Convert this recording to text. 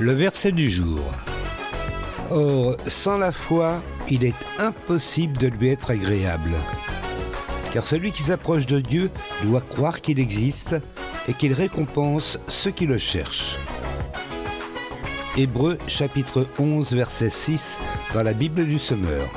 Le verset du jour. Or, sans la foi, il est impossible de lui être agréable. Car celui qui s'approche de Dieu doit croire qu'il existe et qu'il récompense ceux qui le cherchent. Hébreu chapitre 11 verset 6 dans la Bible du Semeur.